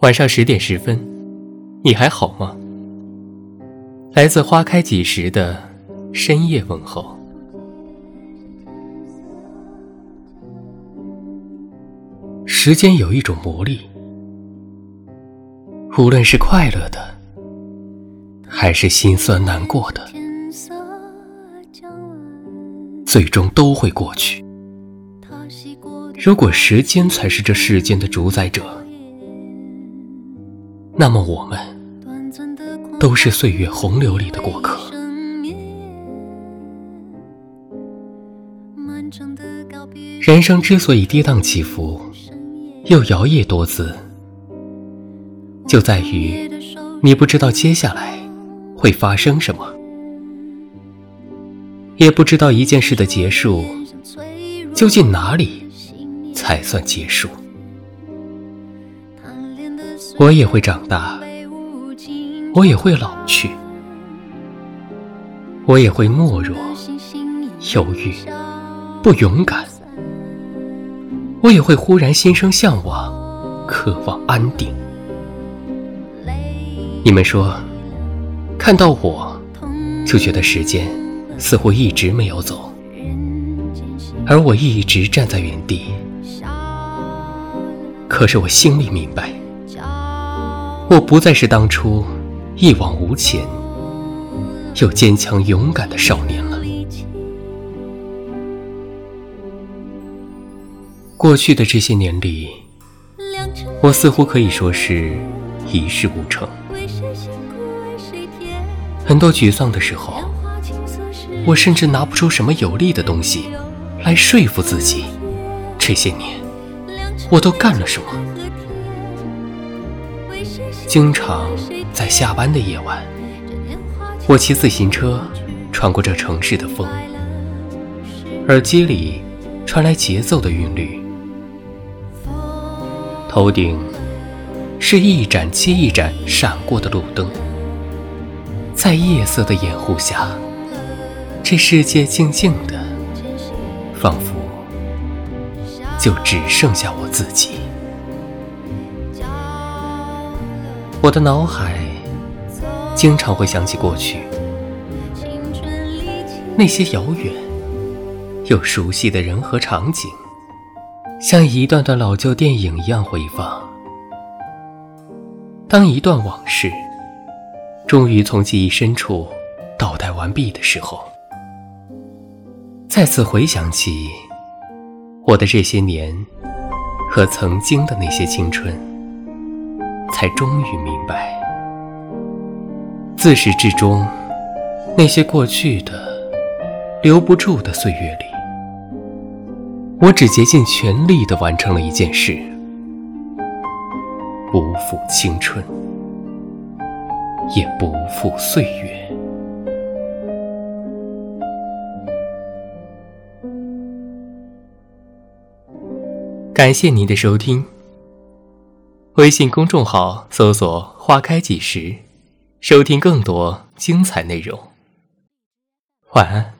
晚上十点十分，你还好吗？来自花开几时的深夜问候。时间有一种魔力，无论是快乐的，还是心酸难过的，最终都会过去。如果时间才是这世间的主宰者。那么我们都是岁月洪流里的过客。人生之所以跌宕起伏，又摇曳多姿，就在于你不知道接下来会发生什么，也不知道一件事的结束究竟哪里才算结束。我也会长大，我也会老去，我也会懦弱、犹豫、不勇敢，我也会忽然心生向往，渴望安定。你们说，看到我，就觉得时间似乎一直没有走，而我一直站在原地。可是我心里明白。我不再是当初一往无前又坚强勇敢的少年了。过去的这些年里，我似乎可以说是一事无成。很多沮丧的时候，我甚至拿不出什么有力的东西来说服自己，这些年我都干了什么。经常在下班的夜晚，我骑自行车穿过这城市的风，耳机里传来节奏的韵律，头顶是一盏接一盏闪过的路灯，在夜色的掩护下，这世界静静的，仿佛就只剩下我自己。我的脑海经常会想起过去那些遥远又熟悉的人和场景，像一段段老旧电影一样回放。当一段往事终于从记忆深处倒带完毕的时候，再次回想起我的这些年和曾经的那些青春。才终于明白，自始至终，那些过去的、留不住的岁月里，我只竭尽全力的完成了一件事：不负青春，也不负岁月。感谢您的收听。微信公众号搜索“花开几时”，收听更多精彩内容。晚安。